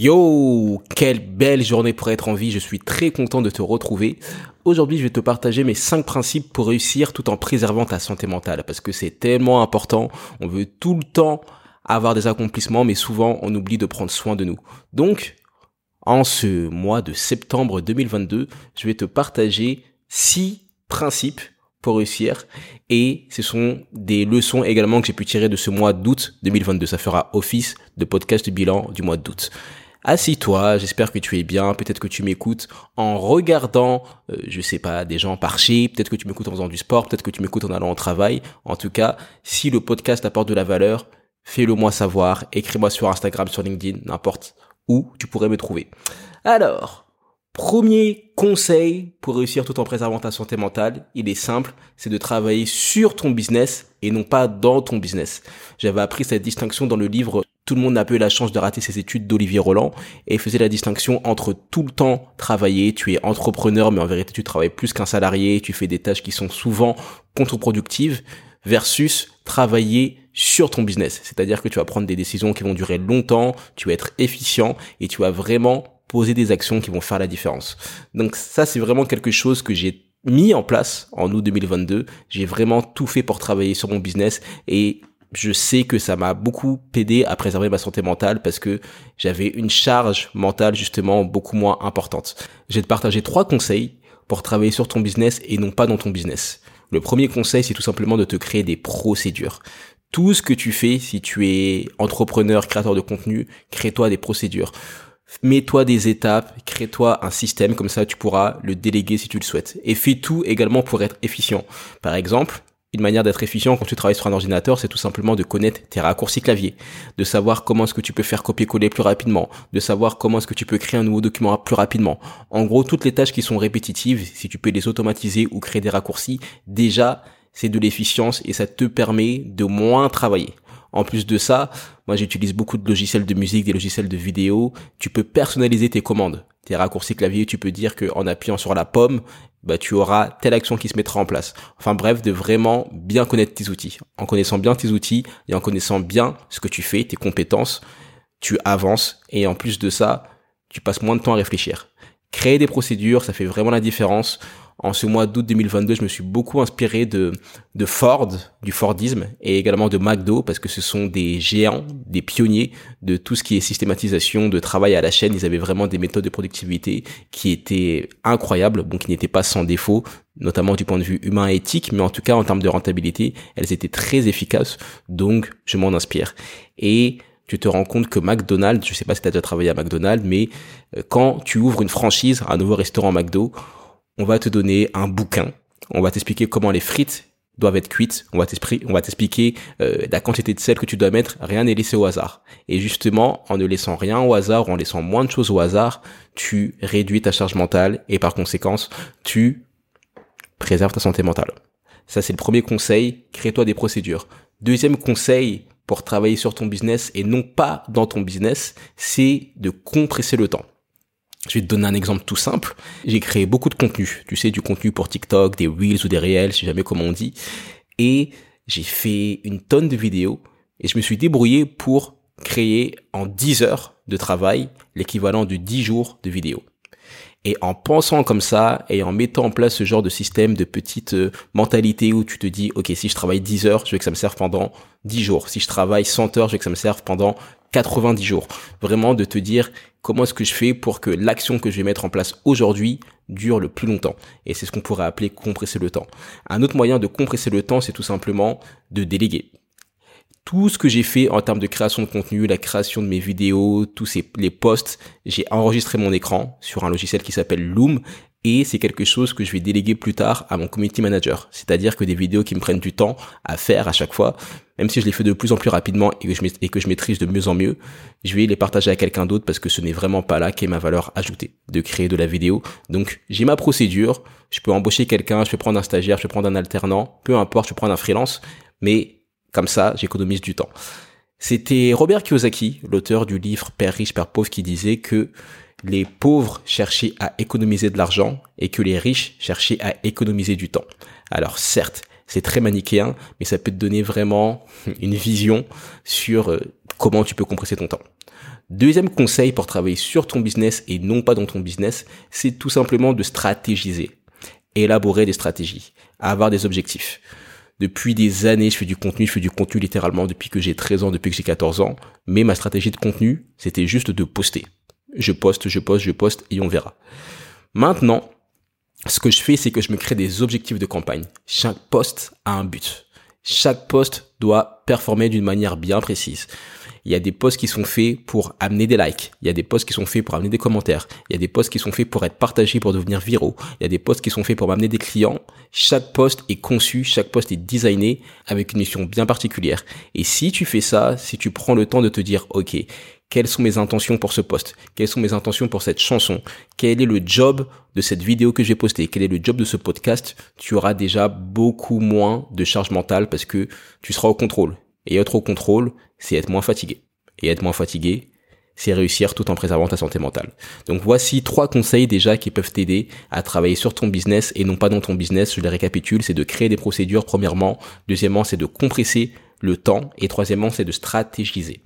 Yo, quelle belle journée pour être en vie, je suis très content de te retrouver. Aujourd'hui, je vais te partager mes 5 principes pour réussir tout en préservant ta santé mentale, parce que c'est tellement important, on veut tout le temps avoir des accomplissements, mais souvent on oublie de prendre soin de nous. Donc, en ce mois de septembre 2022, je vais te partager 6 principes pour réussir. Et ce sont des leçons également que j'ai pu tirer de ce mois d'août 2022. Ça fera office de podcast bilan du mois d'août. Assis-toi, j'espère que tu es bien, peut-être que tu m'écoutes en regardant, euh, je sais pas, des gens marcher, peut-être que tu m'écoutes en faisant du sport, peut-être que tu m'écoutes en allant au travail. En tout cas, si le podcast apporte de la valeur, fais-le moi savoir, écris-moi sur Instagram, sur LinkedIn, n'importe où tu pourrais me trouver. Alors, Premier conseil pour réussir tout en préservant ta santé mentale, il est simple, c'est de travailler sur ton business et non pas dans ton business. J'avais appris cette distinction dans le livre Tout le monde n'a pas eu la chance de rater ses études d'Olivier Roland et faisait la distinction entre tout le temps travailler, tu es entrepreneur mais en vérité tu travailles plus qu'un salarié, tu fais des tâches qui sont souvent contre-productives versus travailler sur ton business. C'est-à-dire que tu vas prendre des décisions qui vont durer longtemps, tu vas être efficient et tu vas vraiment poser des actions qui vont faire la différence. Donc ça, c'est vraiment quelque chose que j'ai mis en place en août 2022. J'ai vraiment tout fait pour travailler sur mon business et je sais que ça m'a beaucoup aidé à préserver ma santé mentale parce que j'avais une charge mentale justement beaucoup moins importante. Je vais te partager trois conseils pour travailler sur ton business et non pas dans ton business. Le premier conseil, c'est tout simplement de te créer des procédures. Tout ce que tu fais, si tu es entrepreneur, créateur de contenu, crée-toi des procédures. Mets-toi des étapes, crée-toi un système, comme ça tu pourras le déléguer si tu le souhaites. Et fais tout également pour être efficient. Par exemple, une manière d'être efficient quand tu travailles sur un ordinateur, c'est tout simplement de connaître tes raccourcis clavier, de savoir comment est-ce que tu peux faire copier-coller plus rapidement, de savoir comment est-ce que tu peux créer un nouveau document plus rapidement. En gros, toutes les tâches qui sont répétitives, si tu peux les automatiser ou créer des raccourcis, déjà, c'est de l'efficience et ça te permet de moins travailler. En plus de ça, moi j'utilise beaucoup de logiciels de musique, des logiciels de vidéo. Tu peux personnaliser tes commandes. Tes raccourcis clavier, tu peux dire qu'en appuyant sur la pomme, bah, tu auras telle action qui se mettra en place. Enfin bref, de vraiment bien connaître tes outils. En connaissant bien tes outils et en connaissant bien ce que tu fais, tes compétences, tu avances et en plus de ça, tu passes moins de temps à réfléchir. Créer des procédures, ça fait vraiment la différence en ce mois d'août 2022, je me suis beaucoup inspiré de, de Ford, du Fordisme, et également de McDo, parce que ce sont des géants, des pionniers de tout ce qui est systématisation de travail à la chaîne. Ils avaient vraiment des méthodes de productivité qui étaient incroyables, bon, qui n'étaient pas sans défaut, notamment du point de vue humain et éthique, mais en tout cas en termes de rentabilité, elles étaient très efficaces, donc je m'en inspire. Et tu te rends compte que McDonald's, je sais pas si tu as déjà travaillé à McDonald's, mais euh, quand tu ouvres une franchise, un nouveau restaurant McDo, on va te donner un bouquin, on va t'expliquer comment les frites doivent être cuites, on va t'expliquer euh, la quantité de sel que tu dois mettre, rien n'est laissé au hasard. Et justement, en ne laissant rien au hasard, ou en laissant moins de choses au hasard, tu réduis ta charge mentale et par conséquence, tu préserves ta santé mentale. Ça, c'est le premier conseil, crée-toi des procédures. Deuxième conseil pour travailler sur ton business et non pas dans ton business, c'est de compresser le temps. Je vais te donner un exemple tout simple. J'ai créé beaucoup de contenu. Tu sais, du contenu pour TikTok, des Reels ou des Réels, je sais jamais comment on dit. Et j'ai fait une tonne de vidéos et je me suis débrouillé pour créer en 10 heures de travail l'équivalent de 10 jours de vidéos. Et en pensant comme ça et en mettant en place ce genre de système de petite euh, mentalité où tu te dis, OK, si je travaille 10 heures, je veux que ça me serve pendant 10 jours. Si je travaille 100 heures, je veux que ça me serve pendant 90 jours. Vraiment de te dire comment est-ce que je fais pour que l'action que je vais mettre en place aujourd'hui dure le plus longtemps? Et c'est ce qu'on pourrait appeler compresser le temps. Un autre moyen de compresser le temps, c'est tout simplement de déléguer tout ce que j'ai fait en termes de création de contenu, la création de mes vidéos, tous ces, les posts, j'ai enregistré mon écran sur un logiciel qui s'appelle Loom et c'est quelque chose que je vais déléguer plus tard à mon community manager. C'est-à-dire que des vidéos qui me prennent du temps à faire à chaque fois, même si je les fais de plus en plus rapidement et que je, et que je maîtrise de mieux en mieux, je vais les partager à quelqu'un d'autre parce que ce n'est vraiment pas là qu'est ma valeur ajoutée de créer de la vidéo. Donc j'ai ma procédure, je peux embaucher quelqu'un, je peux prendre un stagiaire, je peux prendre un alternant, peu importe, je peux prendre un freelance, mais comme ça, j'économise du temps. C'était Robert Kiyosaki, l'auteur du livre Père riche, Père pauvre, qui disait que les pauvres cherchaient à économiser de l'argent et que les riches cherchaient à économiser du temps. Alors certes, c'est très manichéen, mais ça peut te donner vraiment une vision sur euh, comment tu peux compresser ton temps. Deuxième conseil pour travailler sur ton business et non pas dans ton business, c'est tout simplement de stratégiser, élaborer des stratégies, avoir des objectifs. Depuis des années, je fais du contenu, je fais du contenu littéralement depuis que j'ai 13 ans, depuis que j'ai 14 ans, mais ma stratégie de contenu, c'était juste de poster. Je poste, je poste, je poste et on verra. Maintenant, ce que je fais, c'est que je me crée des objectifs de campagne. Chaque poste a un but. Chaque poste doit performer d'une manière bien précise. Il y a des posts qui sont faits pour amener des likes. Il y a des posts qui sont faits pour amener des commentaires. Il y a des posts qui sont faits pour être partagés, pour devenir viraux. Il y a des posts qui sont faits pour amener des clients. Chaque post est conçu, chaque post est designé avec une mission bien particulière. Et si tu fais ça, si tu prends le temps de te dire, OK, quelles sont mes intentions pour ce post Quelles sont mes intentions pour cette chanson Quel est le job de cette vidéo que j'ai postée Quel est le job de ce podcast Tu auras déjà beaucoup moins de charge mentale parce que tu seras au contrôle. Et être au contrôle, c'est être moins fatigué. Et être moins fatigué, c'est réussir tout en préservant ta santé mentale. Donc voici trois conseils déjà qui peuvent t'aider à travailler sur ton business et non pas dans ton business. Je les récapitule, c'est de créer des procédures premièrement. Deuxièmement, c'est de compresser le temps. Et troisièmement, c'est de stratégiser.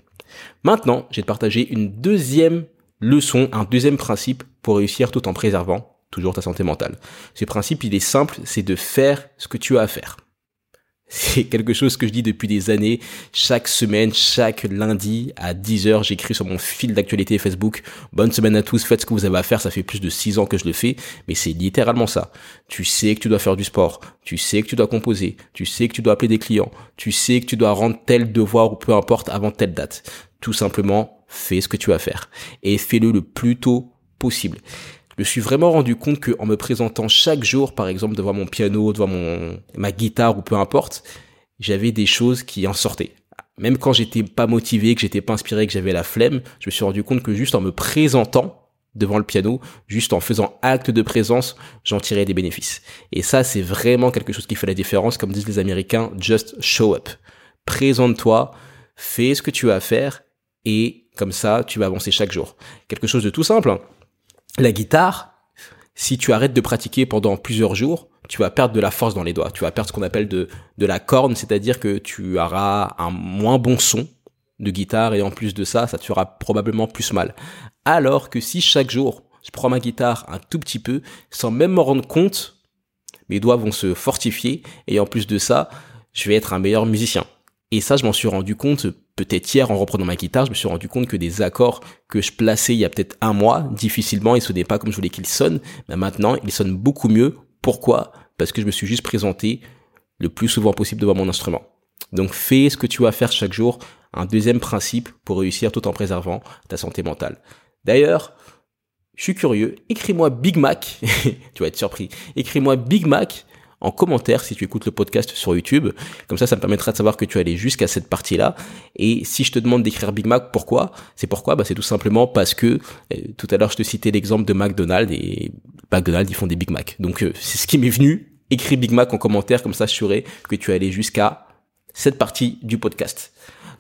Maintenant, te partager une deuxième leçon, un deuxième principe pour réussir tout en préservant toujours ta santé mentale. Ce principe, il est simple, c'est de faire ce que tu as à faire. C'est quelque chose que je dis depuis des années. Chaque semaine, chaque lundi à 10h, j'écris sur mon fil d'actualité Facebook. Bonne semaine à tous, faites ce que vous avez à faire. Ça fait plus de 6 ans que je le fais, mais c'est littéralement ça. Tu sais que tu dois faire du sport. Tu sais que tu dois composer. Tu sais que tu dois appeler des clients. Tu sais que tu dois rendre tel devoir ou peu importe avant telle date. Tout simplement, fais ce que tu as à faire. Et fais-le le plus tôt possible me suis vraiment rendu compte que en me présentant chaque jour, par exemple, devant mon piano, devant mon, ma guitare ou peu importe, j'avais des choses qui en sortaient. Même quand j'étais pas motivé, que j'étais pas inspiré, que j'avais la flemme, je me suis rendu compte que juste en me présentant devant le piano, juste en faisant acte de présence, j'en tirais des bénéfices. Et ça, c'est vraiment quelque chose qui fait la différence, comme disent les Américains, just show up. Présente-toi, fais ce que tu as à faire, et comme ça, tu vas avancer chaque jour. Quelque chose de tout simple. La guitare, si tu arrêtes de pratiquer pendant plusieurs jours, tu vas perdre de la force dans les doigts. Tu vas perdre ce qu'on appelle de, de la corne, c'est-à-dire que tu auras un moins bon son de guitare et en plus de ça, ça te fera probablement plus mal. Alors que si chaque jour, je prends ma guitare un tout petit peu, sans même me rendre compte, mes doigts vont se fortifier et en plus de ça, je vais être un meilleur musicien. Et ça, je m'en suis rendu compte peut-être hier en reprenant ma guitare, je me suis rendu compte que des accords que je plaçais il y a peut-être un mois, difficilement, ils sonnaient pas comme je voulais qu'ils sonnent. Mais maintenant, ils sonnent beaucoup mieux. Pourquoi? Parce que je me suis juste présenté le plus souvent possible devant mon instrument. Donc fais ce que tu vas faire chaque jour. Un deuxième principe pour réussir tout en préservant ta santé mentale. D'ailleurs, je suis curieux, écris-moi Big Mac, tu vas être surpris, écris-moi Big Mac en commentaire si tu écoutes le podcast sur YouTube. Comme ça, ça me permettra de savoir que tu es allé jusqu'à cette partie-là. Et si je te demande d'écrire Big Mac, pourquoi? C'est pourquoi? Bah, C'est tout simplement parce que euh, tout à l'heure, je te citais l'exemple de McDonald's et McDonald's, ils font des Big Mac. Donc, euh, c'est ce qui m'est venu. Écris Big Mac en commentaire, comme ça, je que tu es allé jusqu'à cette partie du podcast.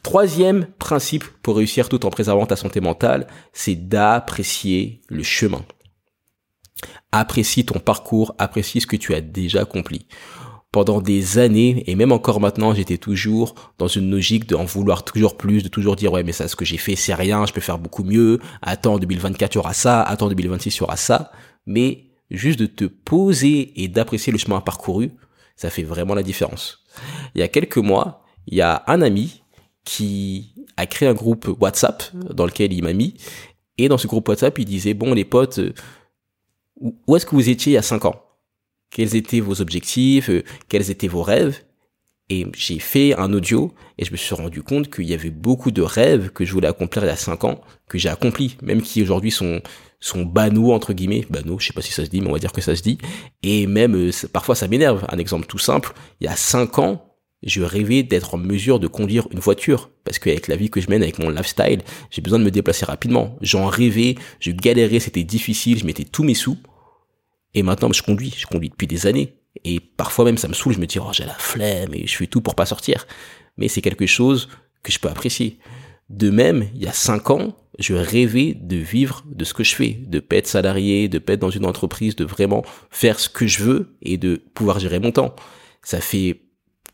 Troisième principe pour réussir tout en préservant ta santé mentale, c'est d'apprécier le chemin. Apprécie ton parcours, apprécie ce que tu as déjà accompli. Pendant des années, et même encore maintenant, j'étais toujours dans une logique d'en vouloir toujours plus, de toujours dire, ouais, mais ça, ce que j'ai fait, c'est rien, je peux faire beaucoup mieux. Attends, 2024, il y aura ça. Attends, 2026, il y aura ça. Mais juste de te poser et d'apprécier le chemin parcouru, ça fait vraiment la différence. Il y a quelques mois, il y a un ami qui a créé un groupe WhatsApp dans lequel il m'a mis. Et dans ce groupe WhatsApp, il disait, bon, les potes, où est-ce que vous étiez il y a cinq ans? Quels étaient vos objectifs? Euh, Quels étaient vos rêves? Et j'ai fait un audio et je me suis rendu compte qu'il y avait beaucoup de rêves que je voulais accomplir il y a cinq ans que j'ai accomplis, même qui aujourd'hui sont sont banaux entre guillemets, banaux, je sais pas si ça se dit, mais on va dire que ça se dit. Et même euh, parfois ça m'énerve. Un exemple tout simple, il y a cinq ans, je rêvais d'être en mesure de conduire une voiture parce qu'avec la vie que je mène, avec mon lifestyle, j'ai besoin de me déplacer rapidement. J'en rêvais, je galérais, c'était difficile, je mettais tous mes sous. Et maintenant, je conduis, je conduis depuis des années. Et parfois même, ça me saoule, je me dis, oh, j'ai la flemme et je fais tout pour pas sortir. Mais c'est quelque chose que je peux apprécier. De même, il y a cinq ans, je rêvais de vivre de ce que je fais, de pas être salarié, de pas être dans une entreprise, de vraiment faire ce que je veux et de pouvoir gérer mon temps. Ça fait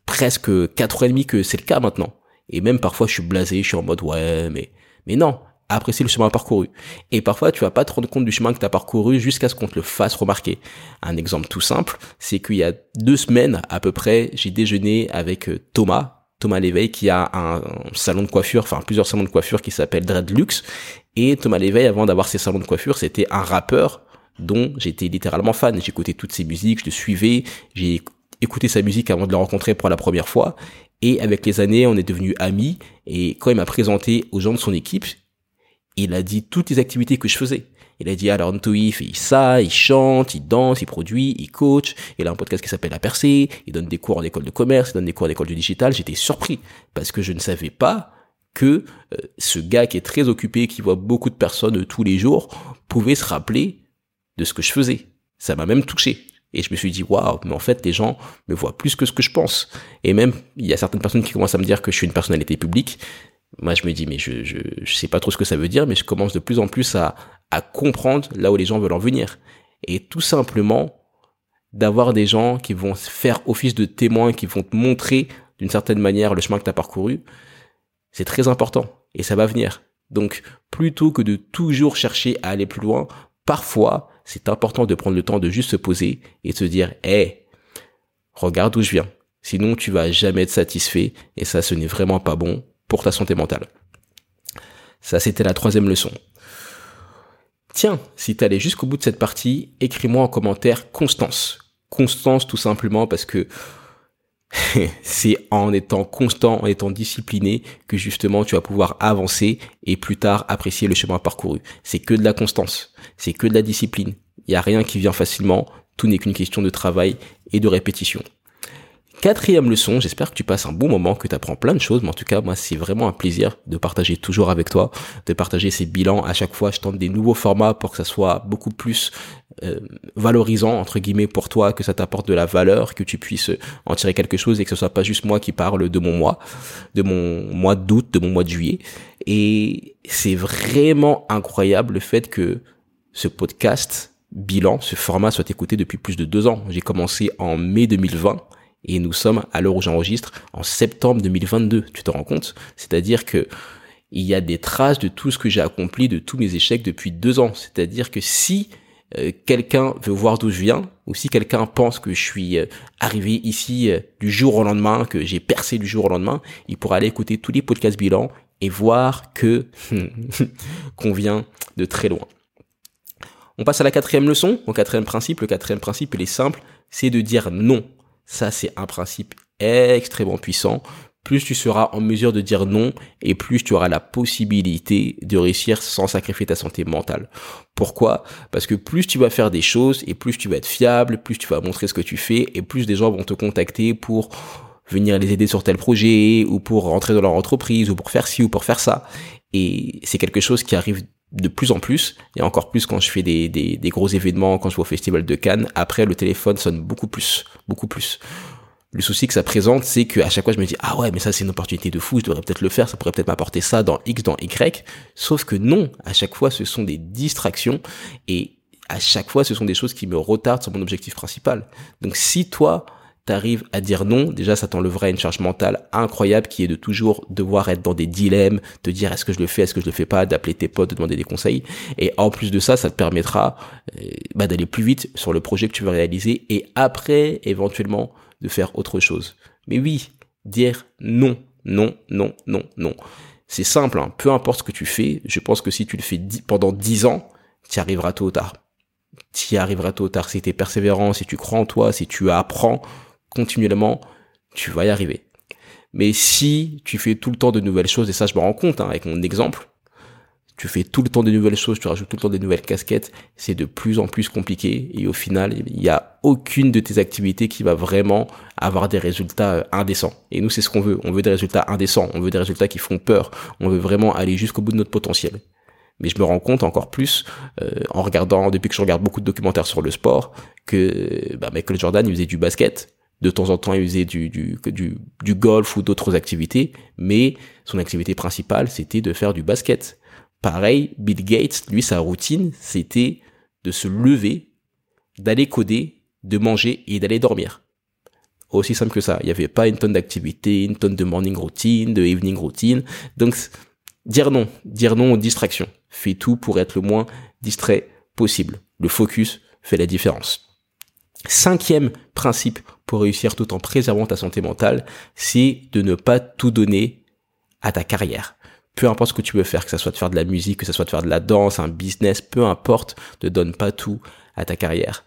presque quatre ans et demi que c'est le cas maintenant. Et même parfois, je suis blasé, je suis en mode ouais, mais mais non, apprécier le chemin parcouru. Et parfois, tu vas pas te rendre compte du chemin que tu as parcouru jusqu'à ce qu'on te le fasse remarquer. Un exemple tout simple, c'est qu'il y a deux semaines à peu près, j'ai déjeuné avec euh, Thomas, Thomas Léveil qui a un salon de coiffure, enfin plusieurs salons de coiffure qui s'appelle Dreadlux. Et Thomas Léveil, avant d'avoir ses salons de coiffure, c'était un rappeur dont j'étais littéralement fan. J'écoutais toutes ses musiques, je le suivais, j'ai écouté sa musique avant de le rencontrer pour la première fois. Et avec les années, on est devenus amis. Et quand il m'a présenté aux gens de son équipe, il a dit toutes les activités que je faisais. Il a dit alors Ntoui fait ça, il chante, il danse, il produit, il coach, il a un podcast qui s'appelle La Percée, il donne des cours en école de commerce, il donne des cours en école du digital. J'étais surpris parce que je ne savais pas que euh, ce gars qui est très occupé, qui voit beaucoup de personnes tous les jours, pouvait se rappeler de ce que je faisais. Ça m'a même touché. Et je me suis dit, waouh, mais en fait, les gens me voient plus que ce que je pense. Et même, il y a certaines personnes qui commencent à me dire que je suis une personnalité publique. Moi, je me dis, mais je, je, je sais pas trop ce que ça veut dire, mais je commence de plus en plus à, à comprendre là où les gens veulent en venir. Et tout simplement, d'avoir des gens qui vont faire office de témoins, qui vont te montrer d'une certaine manière le chemin que tu as parcouru, c'est très important. Et ça va venir. Donc, plutôt que de toujours chercher à aller plus loin, parfois, c'est important de prendre le temps de juste se poser et de se dire, hé, regarde où je viens. Sinon, tu vas jamais être satisfait et ça, ce n'est vraiment pas bon pour ta santé mentale. Ça, c'était la troisième leçon. Tiens, si t'es allé jusqu'au bout de cette partie, écris-moi en commentaire constance. Constance tout simplement parce que c'est en étant constant, en étant discipliné que justement tu vas pouvoir avancer et plus tard apprécier le chemin parcouru. C'est que de la constance, c'est que de la discipline. Il n'y a rien qui vient facilement, tout n'est qu'une question de travail et de répétition. Quatrième leçon, j'espère que tu passes un bon moment, que tu apprends plein de choses, mais en tout cas, moi, c'est vraiment un plaisir de partager toujours avec toi, de partager ces bilans. À chaque fois, je tente des nouveaux formats pour que ça soit beaucoup plus euh, valorisant, entre guillemets, pour toi, que ça t'apporte de la valeur, que tu puisses en tirer quelque chose et que ce soit pas juste moi qui parle de mon mois, de mon mois d'août, de mon mois de juillet. Et c'est vraiment incroyable le fait que ce podcast bilan, ce format soit écouté depuis plus de deux ans. J'ai commencé en mai 2020 et nous sommes, à l'heure où j'enregistre, en septembre 2022. Tu te rends compte? C'est-à-dire que il y a des traces de tout ce que j'ai accompli, de tous mes échecs depuis deux ans. C'est-à-dire que si euh, quelqu'un veut voir d'où je viens, ou si quelqu'un pense que je suis euh, arrivé ici euh, du jour au lendemain, que j'ai percé du jour au lendemain, il pourra aller écouter tous les podcasts bilan et voir que qu'on vient de très loin. On passe à la quatrième leçon, au quatrième principe. Le quatrième principe, il est simple, c'est de dire non ça, c'est un principe extrêmement puissant. Plus tu seras en mesure de dire non et plus tu auras la possibilité de réussir sans sacrifier ta santé mentale. Pourquoi? Parce que plus tu vas faire des choses et plus tu vas être fiable, plus tu vas montrer ce que tu fais et plus des gens vont te contacter pour venir les aider sur tel projet ou pour rentrer dans leur entreprise ou pour faire ci ou pour faire ça. Et c'est quelque chose qui arrive de plus en plus, et encore plus quand je fais des, des, des, gros événements, quand je vais au festival de Cannes, après le téléphone sonne beaucoup plus, beaucoup plus. Le souci que ça présente, c'est qu'à chaque fois je me dis ah ouais mais ça c'est une opportunité de fou, je devrais peut-être le faire, ça pourrait peut-être m'apporter ça dans X, dans Y. Sauf que non, à chaque fois ce sont des distractions et à chaque fois ce sont des choses qui me retardent sur mon objectif principal. Donc si toi t'arrives à dire non, déjà ça t'enlèvera une charge mentale incroyable qui est de toujours devoir être dans des dilemmes, te dire est-ce que je le fais, est-ce que je le fais pas, d'appeler tes potes, de demander des conseils. Et en plus de ça, ça te permettra euh, bah, d'aller plus vite sur le projet que tu veux réaliser et après éventuellement de faire autre chose. Mais oui, dire non, non, non, non, non. C'est simple, hein. peu importe ce que tu fais, je pense que si tu le fais pendant 10 ans, tu arriveras tôt ou tard. Tu arriveras tôt ou tard si tu es persévérant, si tu crois en toi, si tu apprends continuellement, tu vas y arriver. Mais si tu fais tout le temps de nouvelles choses, et ça je me rends compte hein, avec mon exemple, tu fais tout le temps de nouvelles choses, tu rajoutes tout le temps des nouvelles casquettes, c'est de plus en plus compliqué et au final, il n'y a aucune de tes activités qui va vraiment avoir des résultats euh, indécents. Et nous, c'est ce qu'on veut. On veut des résultats indécents, on veut des résultats qui font peur, on veut vraiment aller jusqu'au bout de notre potentiel. Mais je me rends compte encore plus euh, en regardant, depuis que je regarde beaucoup de documentaires sur le sport, que bah, Michael Jordan, il faisait du basket, de temps en temps, il faisait du, du, du, du golf ou d'autres activités, mais son activité principale, c'était de faire du basket. Pareil, Bill Gates, lui, sa routine, c'était de se lever, d'aller coder, de manger et d'aller dormir. Aussi simple que ça. Il n'y avait pas une tonne d'activités, une tonne de morning routine, de evening routine. Donc, dire non, dire non aux distractions. Fais tout pour être le moins distrait possible. Le focus fait la différence. Cinquième principe pour réussir tout en préservant ta santé mentale, c'est de ne pas tout donner à ta carrière. Peu importe ce que tu veux faire, que ce soit de faire de la musique, que ce soit de faire de la danse, un business, peu importe, ne donne pas tout à ta carrière.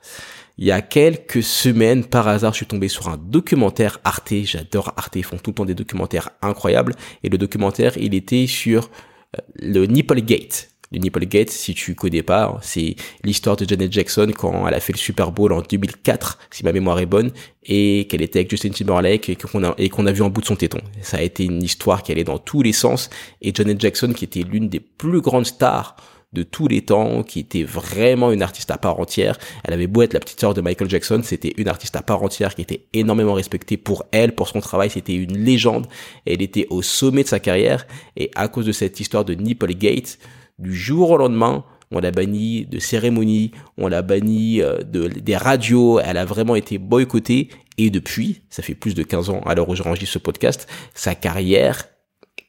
Il y a quelques semaines, par hasard, je suis tombé sur un documentaire Arte. J'adore Arte, ils font tout le temps des documentaires incroyables. Et le documentaire, il était sur euh, le Nipple Gate. Le Nipplegate, si tu connais pas, c'est l'histoire de Janet Jackson quand elle a fait le Super Bowl en 2004, si ma mémoire est bonne, et qu'elle était avec Justin Timberlake et qu'on a, et qu'on a vu un bout de son téton. Ça a été une histoire qui allait dans tous les sens, et Janet Jackson, qui était l'une des plus grandes stars de tous les temps, qui était vraiment une artiste à part entière. Elle avait beau être la petite sœur de Michael Jackson, c'était une artiste à part entière qui était énormément respectée pour elle, pour son travail, c'était une légende. Elle était au sommet de sa carrière, et à cause de cette histoire de Nipplegate, du jour au lendemain, on l'a banni de cérémonies, on l'a banni euh, de, des radios, elle a vraiment été boycottée et depuis, ça fait plus de 15 ans à l'heure où j'enregistre ce podcast, sa carrière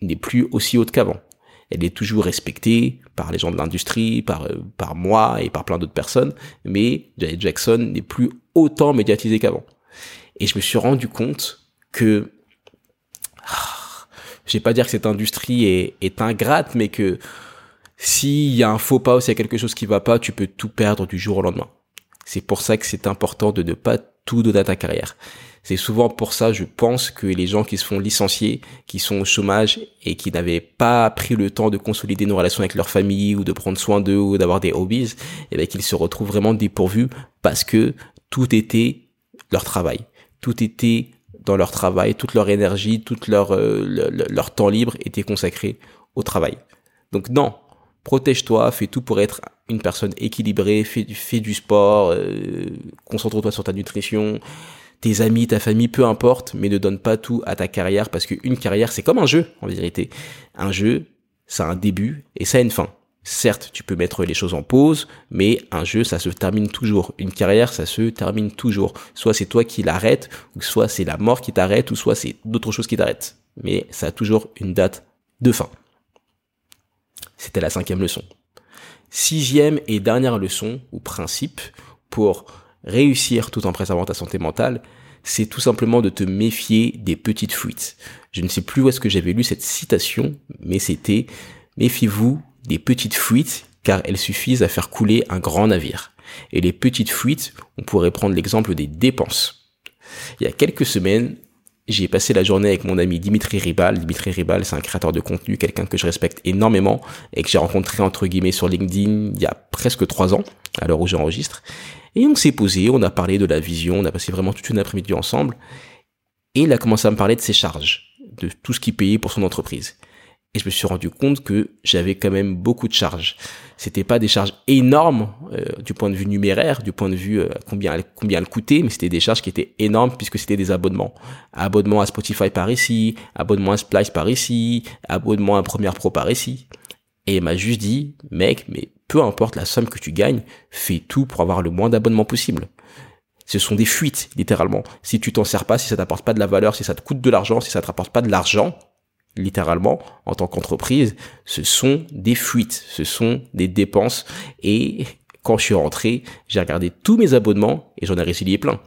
n'est plus aussi haute qu'avant. Elle est toujours respectée par les gens de l'industrie, par, euh, par moi et par plein d'autres personnes, mais Janet Jackson n'est plus autant médiatisée qu'avant. Et je me suis rendu compte que, ah, je vais pas dire que cette industrie est, est ingrate, mais que s'il y a un faux pas ou s'il y a quelque chose qui va pas, tu peux tout perdre du jour au lendemain. C'est pour ça que c'est important de ne pas tout donner à ta carrière. C'est souvent pour ça, je pense, que les gens qui se font licencier, qui sont au chômage et qui n'avaient pas pris le temps de consolider nos relations avec leur famille ou de prendre soin d'eux ou d'avoir des hobbies, et eh bien qu'ils se retrouvent vraiment dépourvus parce que tout était leur travail. Tout était dans leur travail, toute leur énergie, tout leur, euh, leur temps libre était consacré au travail. Donc non, protège-toi, fais tout pour être une personne équilibrée, fais, du sport, euh, concentre-toi sur ta nutrition, tes amis, ta famille, peu importe, mais ne donne pas tout à ta carrière parce qu'une carrière, c'est comme un jeu, en vérité. Un jeu, ça a un début et ça a une fin. Certes, tu peux mettre les choses en pause, mais un jeu, ça se termine toujours. Une carrière, ça se termine toujours. Soit c'est toi qui l'arrêtes, ou soit c'est la mort qui t'arrête, ou soit c'est d'autres choses qui t'arrêtent. Mais ça a toujours une date de fin. C'était la cinquième leçon. Sixième et dernière leçon ou principe pour réussir tout en préservant ta santé mentale, c'est tout simplement de te méfier des petites fuites. Je ne sais plus où est-ce que j'avais lu cette citation, mais c'était méfiez-vous des petites fuites car elles suffisent à faire couler un grand navire. Et les petites fuites, on pourrait prendre l'exemple des dépenses. Il y a quelques semaines, j'ai passé la journée avec mon ami Dimitri Ribal. Dimitri Ribal, c'est un créateur de contenu, quelqu'un que je respecte énormément et que j'ai rencontré entre guillemets sur LinkedIn il y a presque trois ans, à l'heure où j'enregistre. Et on s'est posé, on a parlé de la vision, on a passé vraiment toute une après-midi ensemble. Et il a commencé à me parler de ses charges, de tout ce qu'il payait pour son entreprise et je me suis rendu compte que j'avais quand même beaucoup de charges. C'était pas des charges énormes euh, du point de vue numéraire, du point de vue euh, combien combien elles coûtaient, mais c'était des charges qui étaient énormes puisque c'était des abonnements. Abonnement à Spotify par ici, abonnement à Splice par ici, abonnement à Premiere Pro par ici. Et il m'a juste dit, mec, mais peu importe la somme que tu gagnes, fais tout pour avoir le moins d'abonnements possible. Ce sont des fuites, littéralement. Si tu t'en sers pas, si ça t'apporte pas de la valeur, si ça te coûte de l'argent, si ça te rapporte pas de l'argent, littéralement, en tant qu'entreprise, ce sont des fuites, ce sont des dépenses. Et quand je suis rentré, j'ai regardé tous mes abonnements et j'en ai résilié plein.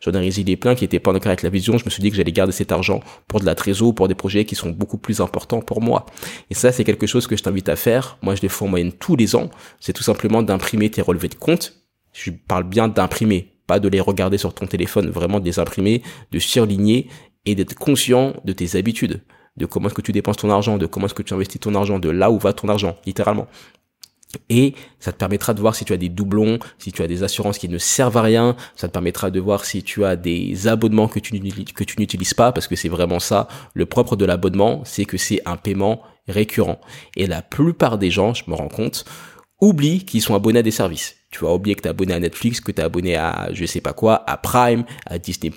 J'en ai résilié plein qui étaient pas en accord avec la vision. Je me suis dit que j'allais garder cet argent pour de la trésor, pour des projets qui sont beaucoup plus importants pour moi. Et ça, c'est quelque chose que je t'invite à faire. Moi, je les fais en moyenne tous les ans. C'est tout simplement d'imprimer tes relevés de compte. Je parle bien d'imprimer, pas de les regarder sur ton téléphone, vraiment de les imprimer, de surligner et d'être conscient de tes habitudes de comment est-ce que tu dépenses ton argent, de comment est-ce que tu investis ton argent, de là où va ton argent, littéralement. Et ça te permettra de voir si tu as des doublons, si tu as des assurances qui ne servent à rien. Ça te permettra de voir si tu as des abonnements que tu n'utilises pas, parce que c'est vraiment ça. Le propre de l'abonnement, c'est que c'est un paiement récurrent. Et la plupart des gens, je me rends compte, oublient qu'ils sont abonnés à des services. Tu vas oublier que tu es abonné à Netflix, que tu es abonné à je sais pas quoi, à Prime, à Disney+,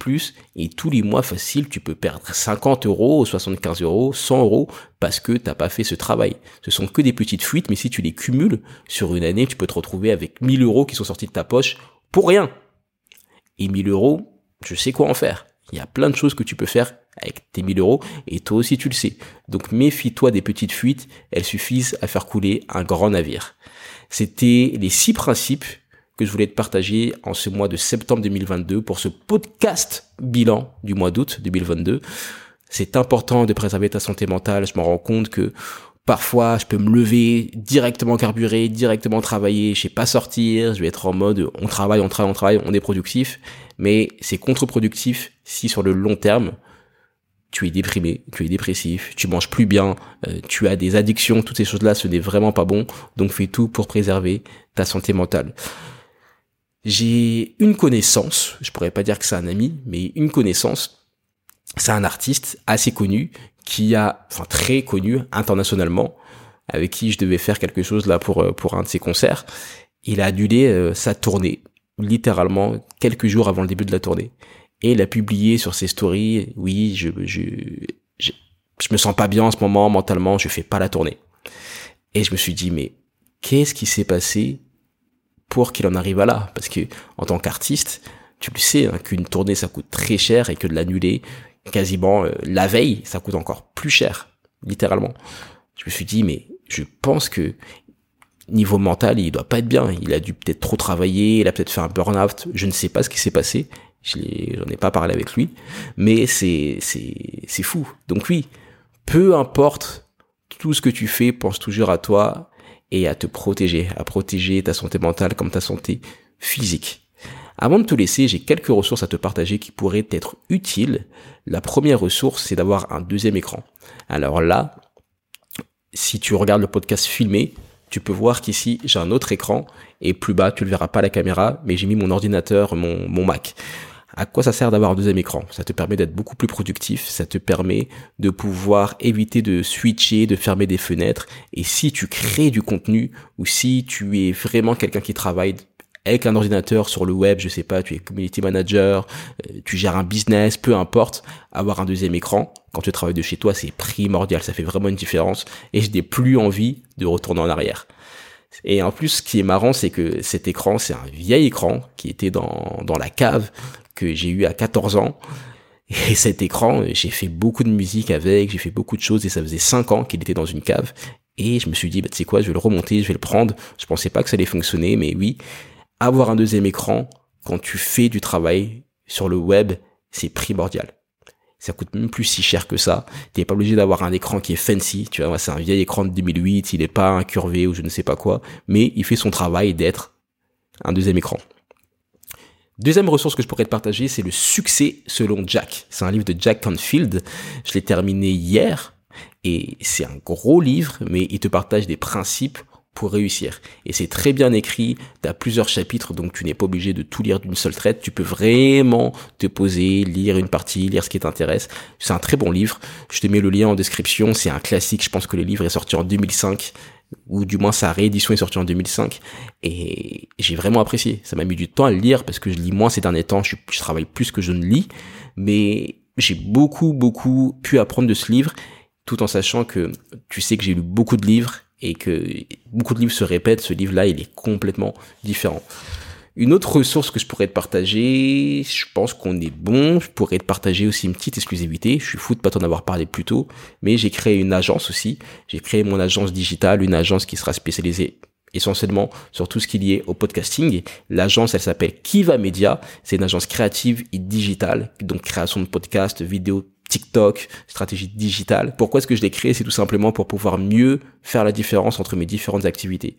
et tous les mois facile, tu peux perdre 50 euros, 75 euros, 100 euros, parce que t'as pas fait ce travail. Ce sont que des petites fuites, mais si tu les cumules sur une année, tu peux te retrouver avec 1000 euros qui sont sortis de ta poche pour rien. Et 1000 euros, je sais quoi en faire. Il y a plein de choses que tu peux faire avec tes 1000 euros et toi aussi tu le sais. Donc méfie-toi des petites fuites, elles suffisent à faire couler un grand navire. C'était les six principes que je voulais te partager en ce mois de septembre 2022 pour ce podcast bilan du mois d'août 2022. C'est important de préserver ta santé mentale. Je me rends compte que parfois je peux me lever directement carburer, directement travailler, je sais pas sortir, je vais être en mode on travaille, on travaille, on travaille, on est productif, mais c'est contre-productif si sur le long terme tu es déprimé, tu es dépressif, tu manges plus bien, euh, tu as des addictions, toutes ces choses-là, ce n'est vraiment pas bon. Donc fais tout pour préserver ta santé mentale. J'ai une connaissance, je pourrais pas dire que c'est un ami, mais une connaissance, c'est un artiste assez connu qui a, enfin très connu internationalement, avec qui je devais faire quelque chose là pour euh, pour un de ses concerts. Il a annulé euh, sa tournée, littéralement quelques jours avant le début de la tournée, et il a publié sur ses stories, oui, je je je, je me sens pas bien en ce moment mentalement, je fais pas la tournée. Et je me suis dit mais qu'est-ce qui s'est passé pour qu'il en arrive à là? Parce que en tant qu'artiste, tu le sais, hein, qu'une tournée ça coûte très cher et que de l'annuler quasiment euh, la veille, ça coûte encore plus cher, littéralement. Je me suis dit, mais je pense que niveau mental, il doit pas être bien. Il a dû peut-être trop travailler, il a peut-être fait un burn-out. Je ne sais pas ce qui s'est passé. Je j'en ai pas parlé avec lui, mais c'est fou. Donc oui, peu importe tout ce que tu fais, pense toujours à toi et à te protéger, à protéger ta santé mentale comme ta santé physique. Avant de te laisser, j'ai quelques ressources à te partager qui pourraient être utiles. La première ressource, c'est d'avoir un deuxième écran. Alors là, si tu regardes le podcast filmé, tu peux voir qu'ici j'ai un autre écran et plus bas tu ne verras pas la caméra, mais j'ai mis mon ordinateur, mon, mon Mac. À quoi ça sert d'avoir un deuxième écran? Ça te permet d'être beaucoup plus productif, ça te permet de pouvoir éviter de switcher, de fermer des fenêtres. Et si tu crées du contenu ou si tu es vraiment quelqu'un qui travaille avec un ordinateur sur le web, je sais pas, tu es community manager, euh, tu gères un business, peu importe, avoir un deuxième écran quand tu travailles de chez toi, c'est primordial, ça fait vraiment une différence et je n'ai plus envie de retourner en arrière. Et en plus, ce qui est marrant, c'est que cet écran, c'est un vieil écran qui était dans, dans la cave que j'ai eu à 14 ans. Et cet écran, j'ai fait beaucoup de musique avec, j'ai fait beaucoup de choses et ça faisait 5 ans qu'il était dans une cave. Et je me suis dit, bah, tu sais quoi, je vais le remonter, je vais le prendre. Je pensais pas que ça allait fonctionner, mais oui, avoir un deuxième écran quand tu fais du travail sur le web, c'est primordial. Ça coûte même plus si cher que ça. T'es pas obligé d'avoir un écran qui est fancy. Tu vois, c'est un vieil écran de 2008, il est pas incurvé ou je ne sais pas quoi, mais il fait son travail d'être un deuxième écran. Deuxième ressource que je pourrais te partager, c'est le succès selon Jack. C'est un livre de Jack Canfield. Je l'ai terminé hier et c'est un gros livre, mais il te partage des principes pour réussir. Et c'est très bien écrit, tu as plusieurs chapitres, donc tu n'es pas obligé de tout lire d'une seule traite, tu peux vraiment te poser, lire une partie, lire ce qui t'intéresse. C'est un très bon livre, je te mets le lien en description, c'est un classique, je pense que le livre est sorti en 2005, ou du moins sa réédition est sortie en 2005 et j'ai vraiment apprécié. Ça m'a mis du temps à le lire parce que je lis moins ces derniers temps, je, je travaille plus que je ne lis, mais j'ai beaucoup beaucoup pu apprendre de ce livre tout en sachant que tu sais que j'ai lu beaucoup de livres et que beaucoup de livres se répètent, ce livre-là, il est complètement différent. Une autre ressource que je pourrais te partager, je pense qu'on est bon, je pourrais te partager aussi une petite exclusivité, je suis fou de pas t'en avoir parlé plus tôt, mais j'ai créé une agence aussi, j'ai créé mon agence digitale, une agence qui sera spécialisée essentiellement sur tout ce qui est lié au podcasting. L'agence, elle s'appelle Kiva Media. C'est une agence créative et digitale, donc création de podcasts, vidéos, TikTok, stratégie digitale. Pourquoi est-ce que je l'ai créé? C'est tout simplement pour pouvoir mieux faire la différence entre mes différentes activités.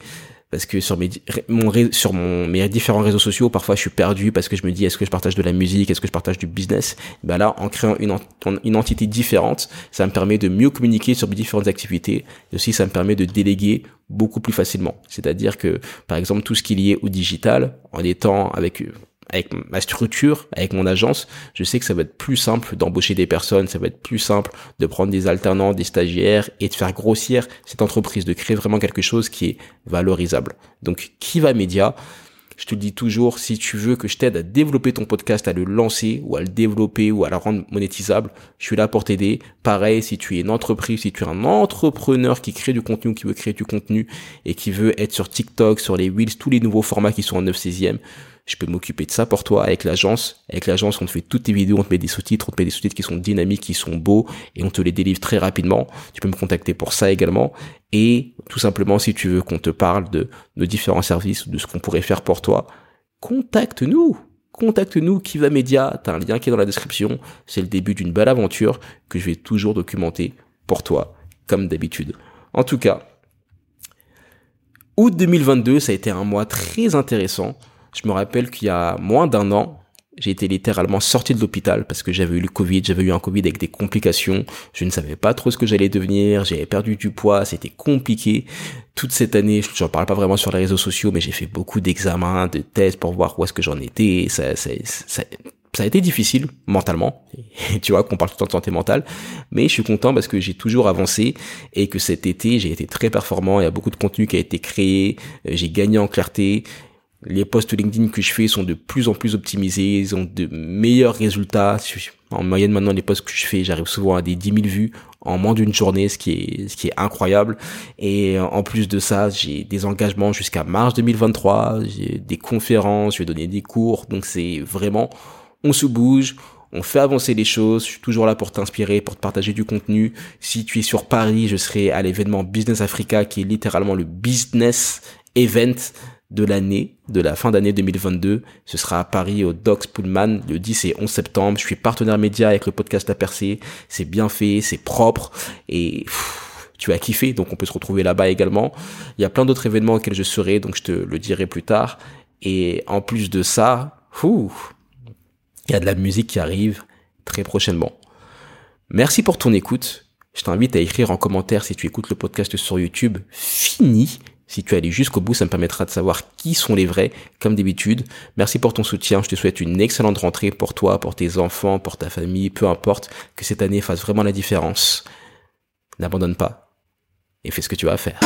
Parce que sur mes mon sur mes différents réseaux sociaux parfois je suis perdu parce que je me dis est-ce que je partage de la musique? Est-ce que je partage du business? Ben là en créant une une entité différente ça me permet de mieux communiquer sur mes différentes activités et aussi ça me permet de déléguer beaucoup plus facilement. C'est-à-dire que par exemple tout ce qui est lié au digital en étant avec avec ma structure, avec mon agence, je sais que ça va être plus simple d'embaucher des personnes, ça va être plus simple de prendre des alternants, des stagiaires et de faire grossir cette entreprise, de créer vraiment quelque chose qui est valorisable. Donc, qui va média je te dis toujours, si tu veux que je t'aide à développer ton podcast, à le lancer ou à le développer ou à le rendre monétisable, je suis là pour t'aider. Pareil, si tu es une entreprise, si tu es un entrepreneur qui crée du contenu, qui veut créer du contenu et qui veut être sur TikTok, sur les Wheels, tous les nouveaux formats qui sont en 9 16e, je peux m'occuper de ça pour toi avec l'agence. Avec l'agence, on te fait toutes tes vidéos, on te met des sous-titres, on te met des sous-titres qui sont dynamiques, qui sont beaux, et on te les délivre très rapidement. Tu peux me contacter pour ça également. Et tout simplement, si tu veux qu'on te parle de nos différents services, de ce qu'on pourrait faire pour toi, contacte-nous. Contacte-nous, Kiva Media, t'as un lien qui est dans la description. C'est le début d'une belle aventure que je vais toujours documenter pour toi, comme d'habitude. En tout cas, août 2022, ça a été un mois très intéressant. Je me rappelle qu'il y a moins d'un an, j'ai été littéralement sorti de l'hôpital parce que j'avais eu le Covid, j'avais eu un Covid avec des complications, je ne savais pas trop ce que j'allais devenir, j'avais perdu du poids, c'était compliqué. Toute cette année, je ne parle pas vraiment sur les réseaux sociaux, mais j'ai fait beaucoup d'examens, de tests pour voir où est-ce que j'en étais. Ça, ça, ça, ça a été difficile mentalement, tu vois qu'on parle tout le temps de santé mentale, mais je suis content parce que j'ai toujours avancé et que cet été j'ai été très performant, il y a beaucoup de contenu qui a été créé, j'ai gagné en clarté, les posts LinkedIn que je fais sont de plus en plus optimisés, ils ont de meilleurs résultats. En moyenne maintenant, les posts que je fais, j'arrive souvent à des 10 000 vues en moins d'une journée, ce qui est ce qui est incroyable. Et en plus de ça, j'ai des engagements jusqu'à mars 2023, j'ai des conférences, je vais donner des cours, donc c'est vraiment on se bouge, on fait avancer les choses. Je suis toujours là pour t'inspirer, pour te partager du contenu. Si tu es sur Paris, je serai à l'événement Business Africa, qui est littéralement le business event de l'année, de la fin d'année 2022. Ce sera à Paris au Docs Pullman le 10 et 11 septembre. Je suis partenaire média avec le podcast La Percée. C'est bien fait, c'est propre et tu vas kiffer. Donc on peut se retrouver là-bas également. Il y a plein d'autres événements auxquels je serai, donc je te le dirai plus tard. Et en plus de ça, il y a de la musique qui arrive très prochainement. Merci pour ton écoute. Je t'invite à écrire en commentaire si tu écoutes le podcast sur YouTube. Fini si tu allé jusqu'au bout, ça me permettra de savoir qui sont les vrais, comme d'habitude. Merci pour ton soutien. Je te souhaite une excellente rentrée pour toi, pour tes enfants, pour ta famille, peu importe. Que cette année fasse vraiment la différence. N'abandonne pas et fais ce que tu as à faire.